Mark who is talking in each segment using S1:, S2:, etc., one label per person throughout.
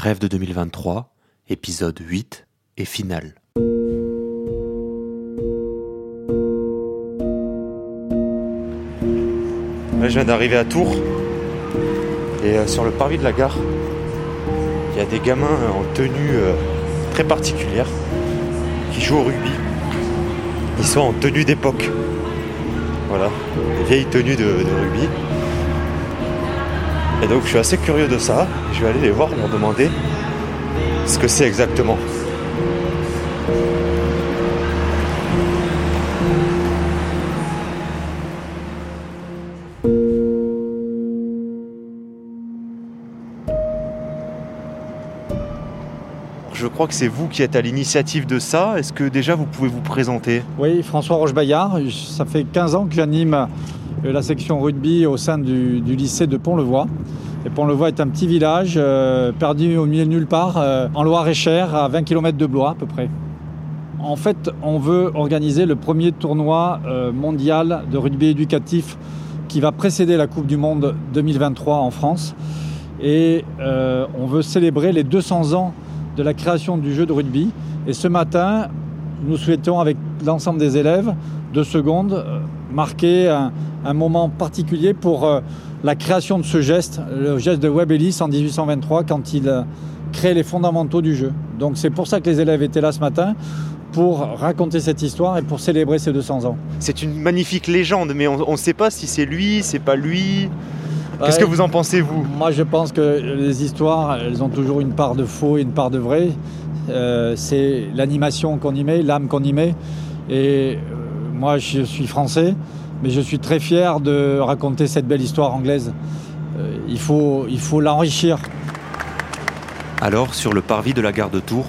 S1: Rêve de 2023, épisode 8 et final.
S2: Je viens d'arriver à Tours. Et euh, sur le parvis de la gare, il y a des gamins euh, en tenue euh, très particulière qui jouent au rugby. Ils sont en tenue d'époque. Voilà, des vieilles tenues de rugby. Et donc je suis assez curieux de ça. Je vais aller les voir, leur demander ce que c'est exactement. Je crois que c'est vous qui êtes à l'initiative de ça. Est-ce que déjà vous pouvez vous présenter?
S3: Oui, François Roche-Bayard. Ça fait 15 ans que j'anime la section rugby au sein du, lycée de Pont-le-Voix. Et Pont-le-Voix est un petit village euh, perdu au milieu de nulle part, euh, en Loire-et-Cher, à 20 km de Blois à peu près. En fait, on veut organiser le premier tournoi euh, mondial de rugby éducatif qui va précéder la Coupe du Monde 2023 en France. Et on veut célébrer les 200 ans de la création du jeu de rugby. Et ce matin, nous souhaitons, avec l'ensemble des élèves de seconde, marquer un, un moment particulier pour euh, la création de ce geste, le geste de Webb Ellis en 1823, quand il euh, crée les fondamentaux du jeu. Donc c'est pour ça que les élèves étaient là ce matin, pour raconter cette histoire et pour célébrer ces 200 ans.
S2: C'est une magnifique légende, mais on ne sait pas si c'est lui, c'est pas lui. Qu'est-ce que vous en pensez, vous?
S3: Moi, je pense que les histoires, elles ont toujours une part de faux et une part de vrai. Euh, c'est l'animation qu'on y met, l'âme qu'on y met. Et euh, moi, je suis français, mais je suis très fier de raconter cette belle histoire anglaise. Euh, il faut l'enrichir.
S1: Alors, sur le parvis de la gare de Tours,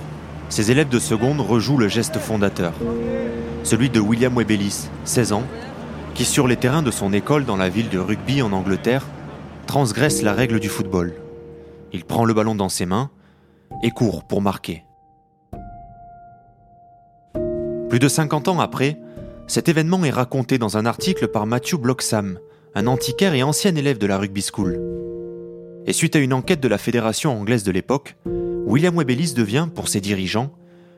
S1: ces élèves de seconde rejouent le geste fondateur. Celui de William Webelis, 16 ans, qui sur les terrains de son école dans la ville de Rugby en Angleterre, transgresse la règle du football. Il prend le ballon dans ses mains et court pour marquer. Plus de 50 ans après, cet événement est raconté dans un article par Matthew Bloxham, un antiquaire et ancien élève de la rugby school. Et suite à une enquête de la fédération anglaise de l'époque, William Webelis devient, pour ses dirigeants,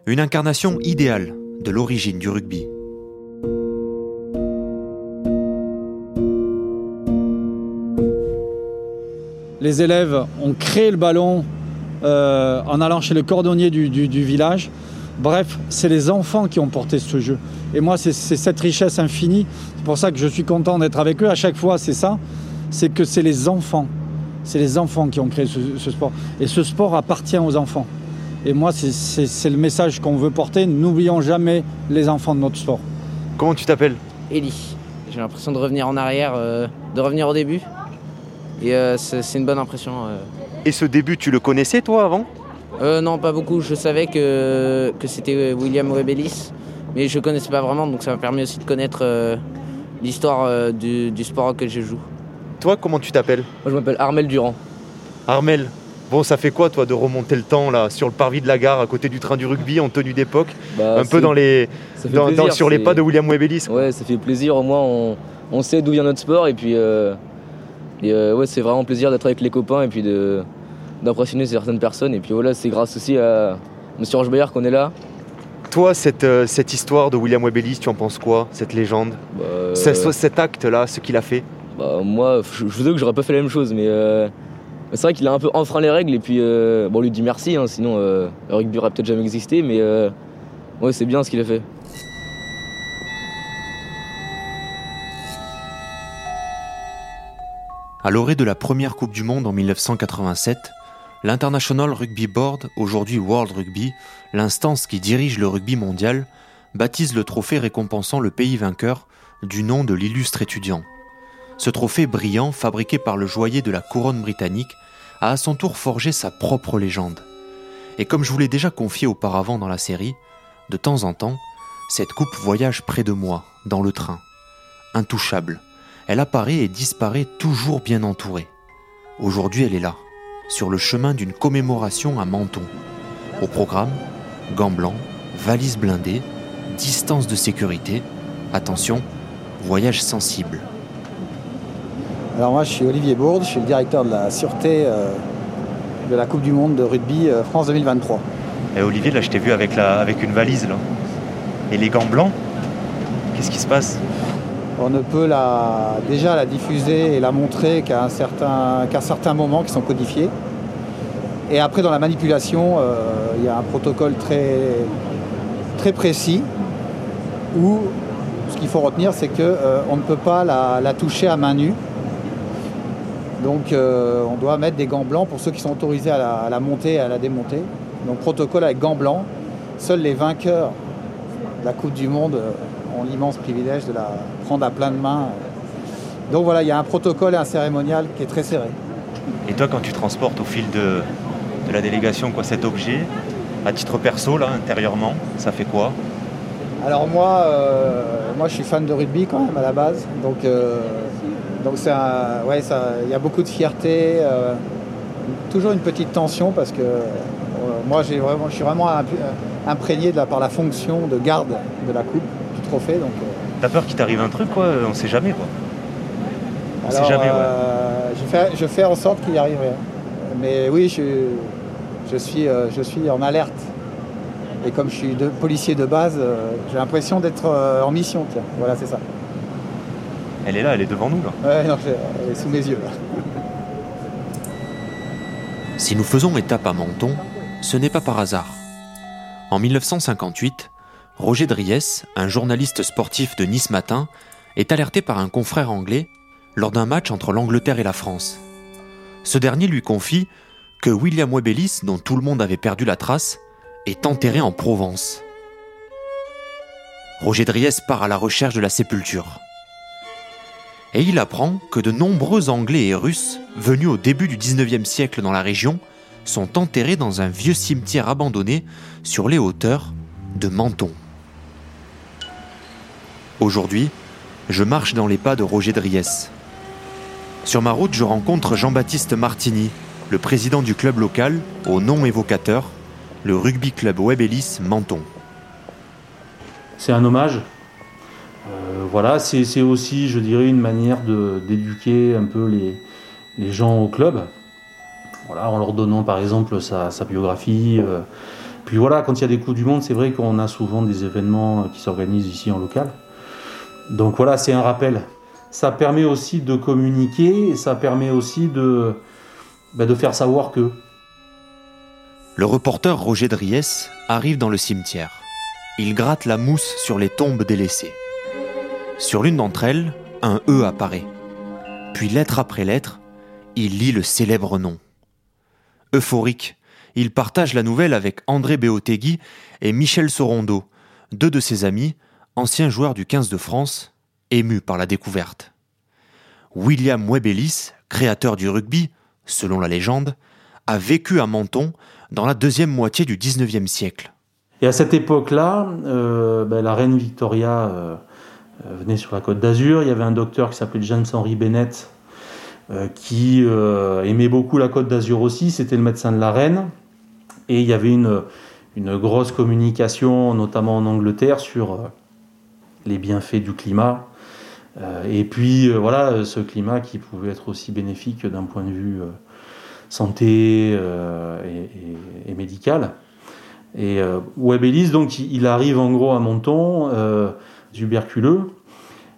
S1: une incarnation idéale de l'origine du rugby.
S3: Les élèves ont créé le ballon euh, en allant chez le cordonnier du village. Bref, c'est les enfants qui ont porté ce jeu. Et moi, c'est cette richesse infinie. C'est pour ça que je suis content d'être avec eux. À chaque fois, c'est ça. C'est que c'est les enfants. C'est les enfants qui ont créé ce, ce sport. Et ce sport appartient aux enfants. Et moi, c'est- le message qu'on veut porter. N'oublions jamais les enfants de notre sport.
S2: Comment tu t'appelles?
S4: Ellie. J'ai l'impression de revenir en arrière, euh, de revenir au début. Et euh, c'est c'est une bonne impression. euh.
S2: Et ce début, tu le connaissais, toi, avant?
S4: Euh, non, pas beaucoup. Je savais que, que c'était William Webelis, mais je connaissais pas vraiment, donc ça m'a permis aussi de connaître euh, l'histoire euh, du, du sport auquel je joue.
S2: Toi, comment tu t'appelles?
S5: Moi, je m'appelle Armel Durand.
S2: Armel. Bon, ça fait quoi, toi, de remonter le temps, là, sur le parvis de la gare, à côté du train du rugby, en tenue d'époque?
S5: Bah,
S2: Un peu dans les, dans- sur les pas de William Webelis. quoi.
S5: Ouais, ça fait plaisir. Au moins, on, on sait d'où vient notre sport. Et puis, euh, et, euh, ouais, c'est vraiment plaisir d'être avec les copains et puis de, d'impressionner certaines personnes. Et puis voilà, c'est grâce aussi à Monsieur Rochebayard qu'on est là.
S2: Toi, cette, euh, cette histoire de William Webelis, tu en penses quoi Cette légende
S5: Bah, euh,
S2: cet acte-là, ce qu'il a fait
S5: bah, moi, je, je vous avoue que j'aurais pas fait la même chose, mais euh, c'est vrai qu'il a un peu enfreint les règles. Et puis, euh, bon, on lui dit merci. hein, sinon, euh, le rugby aurait peut-être jamais existé. Mais euh, ouais, c'est bien ce qu'il a fait.
S1: À l'orée de la première Coupe du Monde en 1987, l'International Rugby Board, aujourd'hui World Rugby, l'instance qui dirige le rugby mondial, baptise le trophée récompensant le pays vainqueur du nom de l'illustre étudiant. Ce trophée brillant, fabriqué par le joaillier de la couronne britannique, a à son tour forgé sa propre légende. Et comme je vous l'ai déjà confié auparavant dans la série, de temps en temps, cette coupe voyage près de moi, dans le train. Intouchable, elle apparaît et disparaît toujours bien entourée. Aujourd'hui, elle est là, sur le chemin d'une commémoration à Menton. Au programme, gants blancs, valise blindée, distance de sécurité, attention, voyage sensible.
S6: Alors moi je suis Olivier Bourde, je suis le directeur de la sûreté euh, de la Coupe du Monde de rugby France 2023.
S2: Et Olivier, là, je t'ai vu avec, la, avec une valise, là. Et les gants blancs, qu'est-ce qui se passe?
S6: On ne peut la, déjà la diffuser et la montrer qu'à certain, certains moments qui sont codifiés. Et après, dans la manipulation, euh, il y a un protocole très, précis où ce qu'il faut retenir, c'est qu'on euh, ne peut pas la, toucher à main nue. Donc, euh, on doit mettre des gants blancs pour ceux qui sont autorisés à la, à la monter et à la démonter. Donc protocole avec gants blancs. Seuls les vainqueurs de la Coupe du Monde ont l'immense privilège de la prendre à plein de mains. Donc voilà, il y a un protocole et un cérémonial qui est très serré.
S2: Et toi, quand tu transportes au fil de, la délégation quoi, cet objet, à titre perso, là, intérieurement, ça fait quoi?
S6: Alors moi, euh, moi, je suis fan de rugby quand même à la base. Donc, euh, donc ouais, il y a beaucoup de fierté, toujours une petite tension parce que moi, vraiment, je suis vraiment imprégné de la, par la fonction de garde de la coupe, trophée. Donc, euh.
S2: T'as peur qu'il t'arrive un truc, quoi On sait jamais, quoi.
S6: On sait jamais, euh, je, fais, je fais en sorte qu'il y arrive rien. Mais oui, je, je, suis, euh, je suis en alerte. Et comme je suis de, policier de base, j'ai l'impression d'être en mission. Tiens. Voilà, c'est ça.
S2: Elle est là, elle est devant nous, là.
S6: Ouais, non, elle est sous mes yeux, là.
S1: Si nous faisons étape à Menton, ce n'est pas par hasard. En 1958, Roger Dries, un journaliste sportif de Nice Matin, est alerté par un confrère anglais lors d'un match entre l'Angleterre et la France. Ce dernier lui confie que William Webelis, dont tout le monde avait perdu la trace, est enterré en Provence. Roger Dries part à la recherche de la sépulture. Et il apprend que de nombreux Anglais et Russes, venus au début du 19e siècle dans la région, sont enterrés dans un vieux cimetière abandonné sur les hauteurs de Menton. Aujourd'hui, je marche dans les pas de Roger Dries. Sur ma route, je rencontre Jean-Baptiste Martini, le président du club local, au nom évocateur, le rugby club Webelis Menton.
S7: C'est un hommage. Euh, voilà, c'est aussi, je dirais, une manière d'éduquer un peu les, gens au club en leur donnant par exemple sa, biographie. Euh. Puis voilà, quand il y a des coups du monde, c'est vrai qu'on a souvent des événements qui s'organisent ici en local. Donc voilà, c'est un rappel. Ça permet aussi de communiquer et ça permet aussi de, bah, faire savoir que.
S1: Le reporter Roger Dries arrive dans le cimetière. Il gratte la mousse sur les tombes délaissées. Sur l'une d'entre elles, un E apparaît. Puis lettre après lettre, il lit le célèbre nom. Euphorique, il partage la nouvelle avec André Beotegui et Michel Sorondo, deux de ses amis, anciens joueurs du 15 de France, émus par la découverte. William Webelis, créateur du rugby, selon la légende, a vécu à Menton dans la deuxième moitié du XIXe siècle.
S7: Et à cette époque-là, euh, ben, la reine Victoria euh, euh, venait sur la côte d'Azur. Il y avait un docteur qui s'appelait James Henry Bennett qui aimait beaucoup la Côte d'Azur aussi, c'était le médecin de la reine. Et il y avait une, grosse communication, notamment en Angleterre, sur les bienfaits du climat. et puis voilà, ce climat qui pouvait être aussi bénéfique d'un point de vue santé et, médical. Et Webelis, donc, il arrive en gros à Monton, tuberculeux,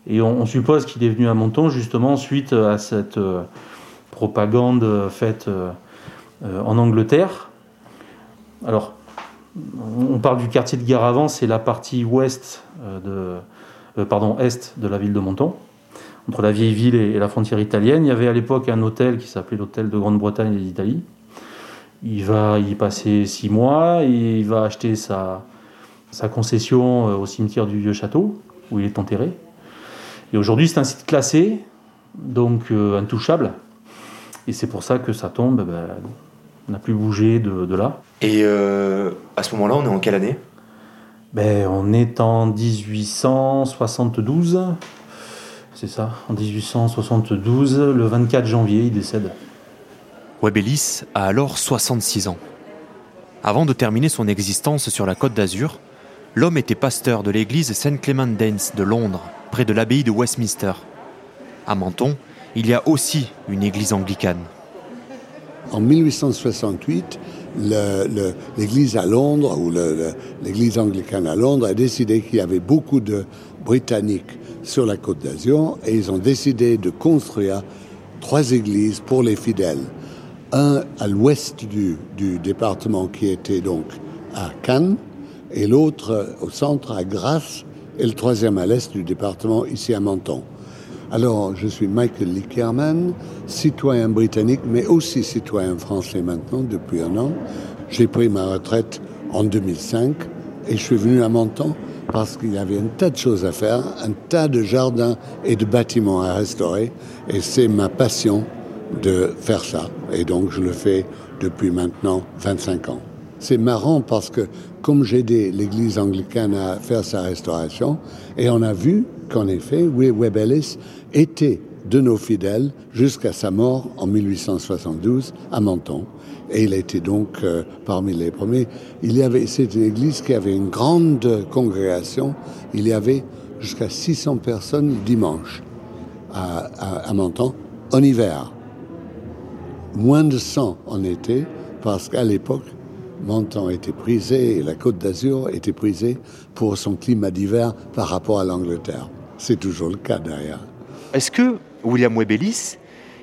S7: et on, suppose qu'il est venu à Menton justement suite à cette euh, propagande faite euh, euh, en Angleterre. Alors, on parle du quartier de Garavant, c'est la partie ouest de, pardon, est de la ville de Menton, entre la vieille ville et, la frontière italienne. Il y avait à l'époque un hôtel qui s'appelait l'hôtel de Grande-Bretagne et d'Italie. Il va y passer six mois et il va acheter sa, sa concession au cimetière du Vieux Château, où il est enterré. Et aujourd'hui, c'est un site classé, donc euh, intouchable. Et c'est pour ça que ça tombe, ben, on n'a plus bougé de, là.
S2: Et euh, à ce moment-là, on est en quelle année?
S7: Ben, On est en 1872. C'est ça, en 1872, le 24 janvier, il décède.
S1: Webelis a alors 66 ans. Avant de terminer son existence sur la côte d'Azur, l'homme était pasteur de l'église Saint Clement Danes de Londres près de l'abbaye de Westminster. À Menton, il y a aussi une église anglicane.
S8: En 1868, l'église à Londres, ou l'église anglicane à Londres, a décidé qu'il y avait beaucoup de Britanniques sur la côte d'Azur et ils ont décidé de construire trois églises pour les fidèles. Un à l'ouest du, du département qui était donc à Cannes et l'autre au centre à Grasse et le troisième à l'est du département ici à Menton. Alors, je suis Michael Lickerman, citoyen britannique, mais aussi citoyen français maintenant depuis un an. J'ai pris ma retraite en 2005 et je suis venu à Menton parce qu'il y avait un tas de choses à faire, un tas de jardins et de bâtiments à restaurer. Et c'est ma passion de faire ça. Et donc, je le fais depuis maintenant 25 ans. C'est marrant parce que comme j'ai aidé l'église anglicane à faire sa restauration, et on a vu qu'en effet, Webb Ellis était de nos fidèles jusqu'à sa mort en 1872 à Menton. Et il était donc euh, parmi les premiers. Il y avait, c'est une église qui avait une grande congrégation. Il y avait jusqu'à 600 personnes dimanche à Menton en hiver. Moins de 100 en été, parce qu'à l'époque, Menton était prisé et la Côte d'Azur était prisée pour son climat d'hiver par rapport à l'Angleterre. C'est toujours le cas d'ailleurs.
S2: Est-ce que William Webelis,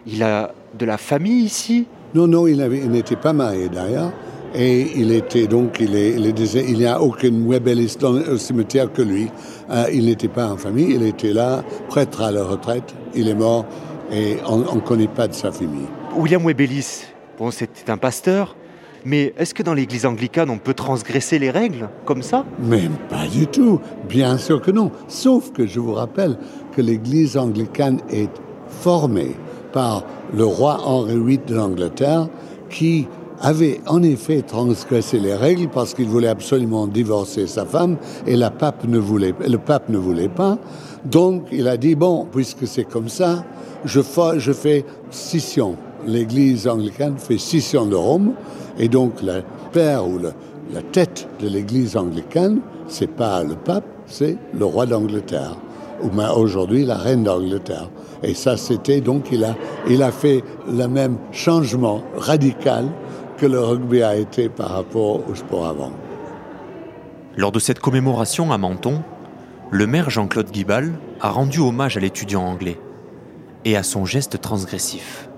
S2: il a de la famille ici?
S8: Non, non, il n'était pas marié d'ailleurs. Et il était donc, il, est, il, n'y a aucun Webelis dans le cimetière que lui. Euh, il n'était pas en famille, il était là, prêtre à la retraite. Il est mort et on ne connaît pas de sa famille.
S2: William Webelis, bon, c'était un pasteur, mais est-ce que dans l'église anglicane, on peut transgresser les règles comme ça?
S8: Mais pas du tout. Bien sûr que non. Sauf que je vous rappelle que l'église anglicane est formée par le roi Henri VIII de l'Angleterre qui avait en effet transgressé les règles parce qu'il voulait absolument divorcer sa femme et la pape ne voulait, le pape ne voulait pas. Donc il a dit, bon, puisque c'est comme ça, je je fais scission. L'église anglicane fait scission de Rome et donc le père ou la tête de l'église anglicane, c'est pas le pape, c'est le roi d'Angleterre aujourd'hui la reine d'Angleterre. Et ça, c'était donc, il a, il a fait le même changement radical que le rugby a été par rapport au sport avant.
S1: Lors de cette commémoration à Menton, le maire Jean-Claude Guibal a rendu hommage à l'étudiant anglais et à son geste transgressif.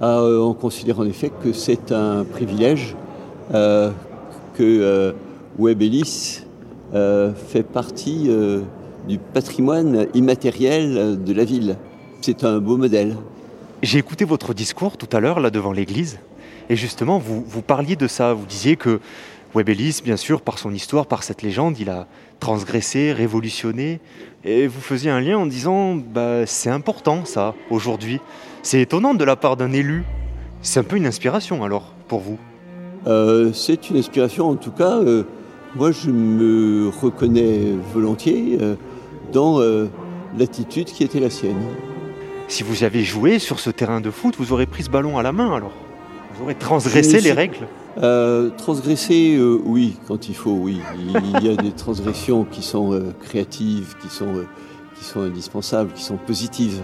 S9: Ah, euh, on considère en effet que c'est un privilège euh, que euh, Webb Ellis fait partie du patrimoine immatériel de la ville. C'est un beau modèle.
S2: J'ai écouté votre discours tout à l'heure là devant l'église et justement vous, vous parliez de ça. Vous disiez que Webelis, bien sûr, par son histoire, par cette légende, il a transgressé, révolutionné. Et vous faisiez un lien en disant bah, c'est important ça aujourd'hui. C'est étonnant de la part d'un élu. C'est un peu une inspiration alors pour vous
S9: euh, C'est une inspiration en tout cas. Euh, moi je me reconnais volontiers. Euh, dans euh, l'attitude qui était la sienne.
S2: Si vous avez joué sur ce terrain de foot, vous aurez pris ce ballon à la main alors Vous aurez transgressé les règles
S9: euh, Transgresser, euh, oui, quand il faut, oui. Il y a des transgressions qui sont créatives, qui sont, qui sont indispensables, qui sont positives.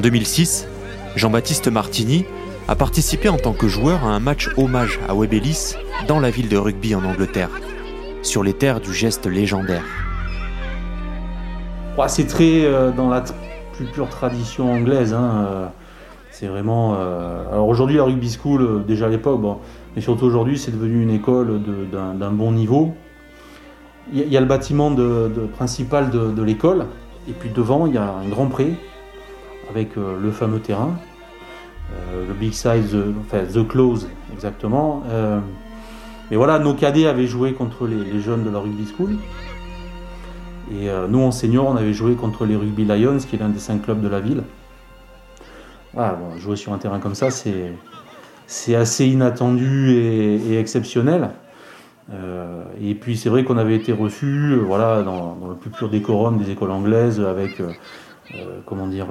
S1: En 2006, Jean-Baptiste Martini a participé en tant que joueur à un match hommage à Webb dans la ville de rugby en Angleterre, sur les terres du geste légendaire.
S7: C'est très euh, dans la plus pure tradition anglaise. Hein, euh, c'est vraiment. Euh, alors aujourd'hui, la rugby school, déjà à l'époque, mais surtout aujourd'hui, c'est devenu une école d'un bon niveau. Il y, a le bâtiment principal de, de l'école, et puis devant, il y a un grand pré avec euh, le fameux terrain, euh, le big size, enfin the close exactement. Euh, mais voilà, nos cadets avaient joué contre les, jeunes de la rugby school. Et nous, en senior, on avait joué contre les Rugby Lions, qui est l'un des cinq clubs de la ville. Voilà, jouer sur un terrain comme ça, c'est, assez inattendu et, exceptionnel. et puis c'est vrai qu'on avait été reçu voilà, dans, le plus pur décorum des écoles anglaises avec euh, comment dire,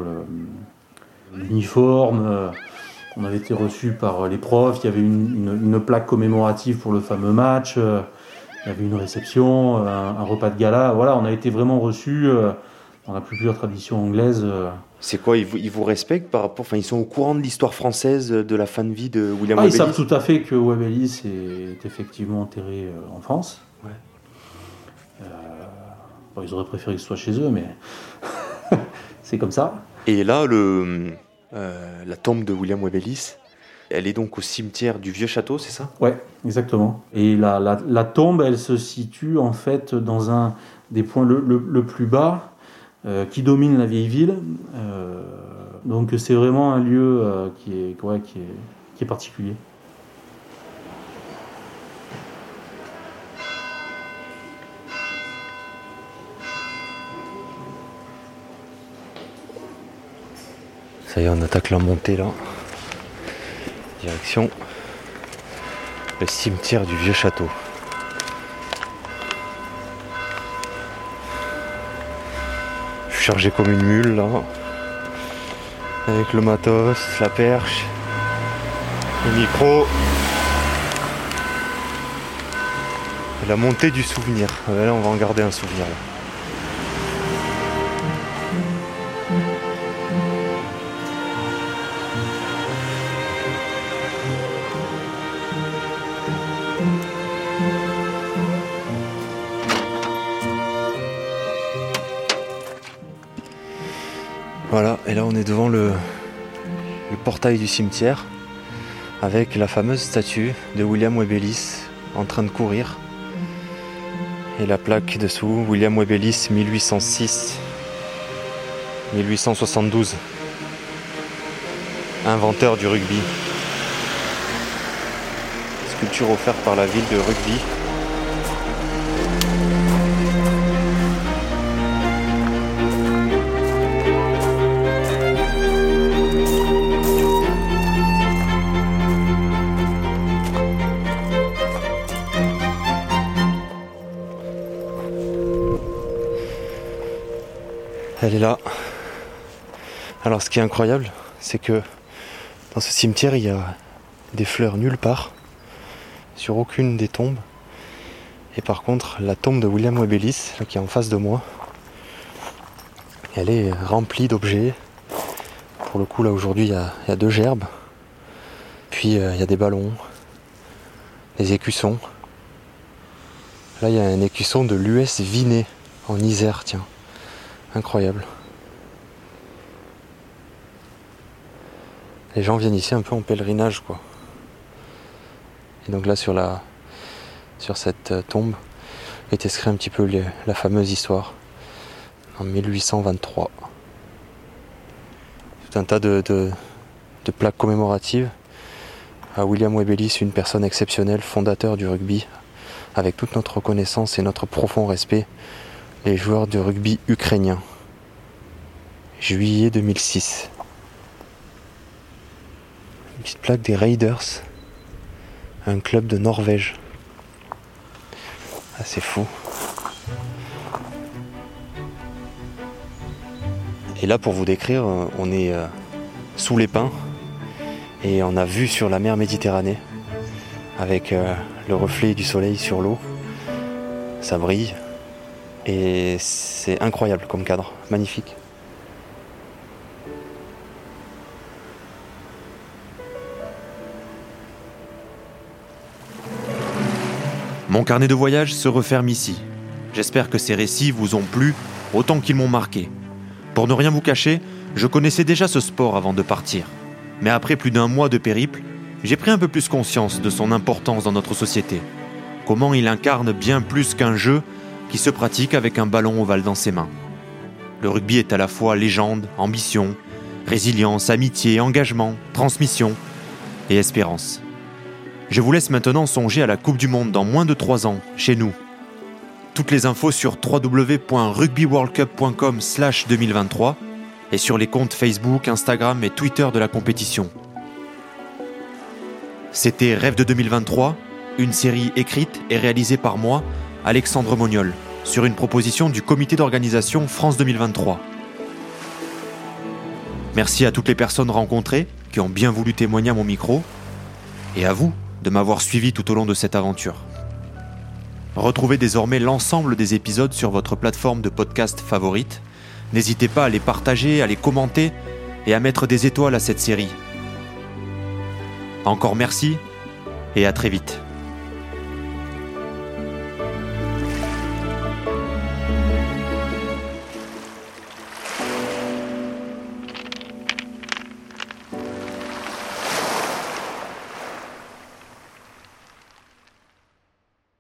S7: l'uniforme. Euh, On avait été reçus par les profs, il y avait une, plaque commémorative pour le fameux match, il y avait une réception, un, repas de gala. Voilà, on a été vraiment reçus dans la plus pure tradition anglaise.
S1: C'est quoi ils vous, respectent par rapport, enfin ils sont au courant de l'histoire française de la fin de vie de William
S7: ah,
S1: Ils
S7: savent tout à fait que Webb Ellis est effectivement enterré euh, en France. Ouais. Euh, ils auraient préféré que ce soit chez eux, mais c'est comme ça.
S1: Et là, le, euh, la tombe de William Webb Ellis, elle est donc au cimetière du vieux château, c'est ça?
S7: Ouais, exactement. Et la, la, tombe, elle se situe en fait dans un des points le, le plus bas euh, qui domine la vieille ville. Euh, donc c'est vraiment un lieu qui, est, qui, est, qui est particulier.
S1: On attaque la montée là. Direction le cimetière du vieux château. chargé comme une mule là. Avec le matos, la perche, le micro. la montée du souvenir. Là on va en garder un souvenir. Et là on est devant le, portail du cimetière avec la fameuse statue de William Webelis en train de courir. Et la plaque dessous, William Webelis 1806-1872. Inventeur du rugby. Sculpture offerte par la ville de Rugby Elle est là. Alors ce qui est incroyable, c'est que dans ce cimetière, il y a des fleurs nulle part, sur aucune des tombes. Et par contre, la tombe de William Webelis, qui est en face de moi, elle est remplie d'objets. Pour le coup, là aujourd'hui, il, y a deux gerbes. Puis euh, il y a des ballons, des écussons. Là, il y a un écusson de l'US Vinet en Isère, tiens. Incroyable. Les gens viennent ici un peu en pèlerinage, quoi. Et donc là, sur, la, sur cette euh, tombe, est écrit un petit peu la fameuse histoire en 1823. Tout un tas de, de, de plaques commémoratives à William Webelis, une personne exceptionnelle, fondateur du rugby, avec toute notre reconnaissance et notre profond respect les joueurs de rugby ukrainiens. Juillet 2006. Une petite plaque des Raiders, un club de Norvège. Ah, c'est fou. Et là, pour vous décrire, euh, on est euh, sous les pins et on a vu sur la mer Méditerranée avec euh, le reflet du soleil sur l'eau. Ça brille, et c'est incroyable comme cadre, magnifique.
S10: Mon carnet de voyage se referme ici. J'espère que ces récits vous ont plu autant qu'ils m'ont marqué. Pour ne rien vous cacher, je connaissais déjà ce sport avant de partir. Mais après plus d'un mois de périple, j'ai pris un peu plus conscience de son importance dans notre société. Comment il incarne bien plus qu'un jeu qui se pratique avec un ballon ovale dans ses mains. Le rugby est à la fois légende, ambition, résilience, amitié, engagement, transmission et espérance. Je vous laisse maintenant songer à la Coupe du Monde dans moins de 3 ans, chez nous. Toutes les infos sur www.rugbyworldcup.com 2023 et sur les comptes Facebook, Instagram et Twitter de la compétition. C'était Rêve de 2023, une série écrite et réalisée par moi, Alexandre Moniol, sur une proposition du comité d'organisation France 2023. Merci à toutes les personnes rencontrées
S1: qui ont bien voulu témoigner à mon micro, et à vous de m'avoir suivi tout au long de cette aventure. Retrouvez désormais l'ensemble des épisodes sur votre plateforme de podcast favorite. N'hésitez pas à les partager, à les commenter et à mettre des étoiles à cette série. Encore merci et à très vite.